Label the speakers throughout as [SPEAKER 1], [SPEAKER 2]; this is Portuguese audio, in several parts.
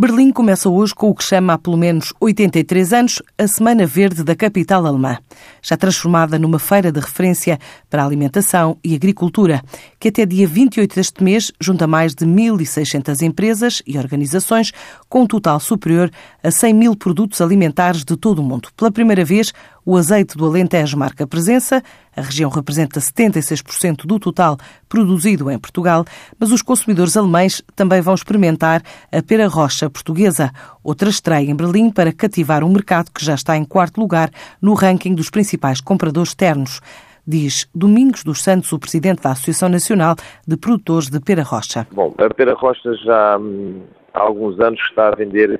[SPEAKER 1] Berlim começa hoje com o que chama há pelo menos 83 anos a Semana Verde da capital alemã, já transformada numa feira de referência para a alimentação e agricultura, que até dia 28 deste mês junta mais de 1.600 empresas e organizações, com um total superior a 100 mil produtos alimentares de todo o mundo. Pela primeira vez, o azeite do Alentejo marca presença, a região representa 76% do total produzido em Portugal, mas os consumidores alemães também vão experimentar a pera rocha portuguesa, outra estreia em Berlim para cativar um mercado que já está em quarto lugar no ranking dos principais compradores externos. Diz Domingos dos Santos, o presidente da Associação Nacional de Produtores de Pera Rocha.
[SPEAKER 2] Bom, a pera rocha já hum, há alguns anos está a vender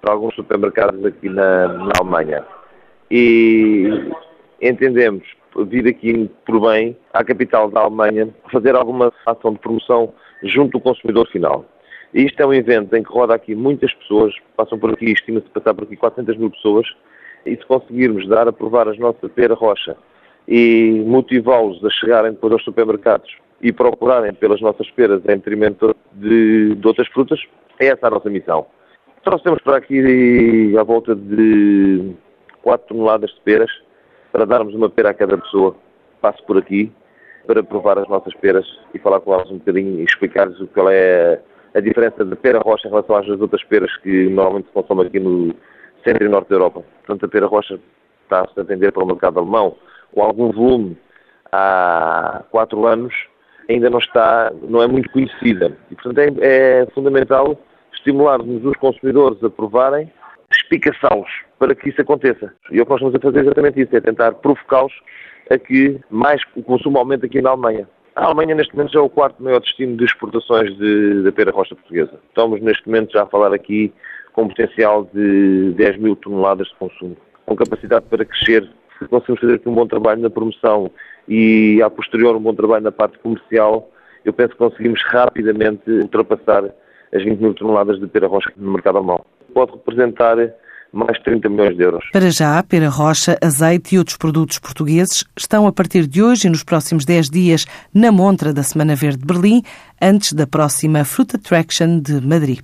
[SPEAKER 2] para alguns supermercados aqui na, na Alemanha e entendemos vir aqui por bem à capital da Alemanha fazer alguma ação de promoção junto do consumidor final. Isto é um evento em que roda aqui muitas pessoas, passam por aqui, estima-se passar por aqui 400 mil pessoas, e se conseguirmos dar a provar as nossas pera rocha e motivá-los a chegarem depois aos supermercados e procurarem pelas nossas peras em detrimento de, de outras frutas, é essa a nossa missão. Trouxemos para aqui à volta de 4 toneladas de peras para darmos uma pera a cada pessoa. Passo por aqui para provar as nossas peras e falar com elas um bocadinho e explicar-lhes qual é a diferença da pera rocha em relação às outras peras que normalmente se consomem aqui no centro e norte da Europa. Portanto, a pera rocha está-se a vender para o mercado alemão com algum volume há quatro anos ainda não está, não é muito conhecida. E, portanto, é, é fundamental estimularmos os consumidores a provarem espicaçá-los para que isso aconteça. E o que nós estamos a fazer é exatamente isso, é tentar provocá-los a que mais o consumo aumente aqui na Alemanha. A Alemanha, neste momento, já é o quarto maior destino de exportações de, da pera rocha portuguesa. Estamos, neste momento, já a falar aqui com um potencial de 10 mil toneladas de consumo, com capacidade para crescer. Se conseguimos fazer aqui um bom trabalho na promoção e, a posterior, um bom trabalho na parte comercial, eu penso que conseguimos rapidamente ultrapassar as 20 mil toneladas de pera rocha no mercado alemão. Pode representar mais 30 milhões de euros.
[SPEAKER 1] Para já, pera rocha, azeite e outros produtos portugueses estão a partir de hoje e nos próximos 10 dias na montra da Semana Verde de Berlim, antes da próxima Fruit Attraction de Madrid.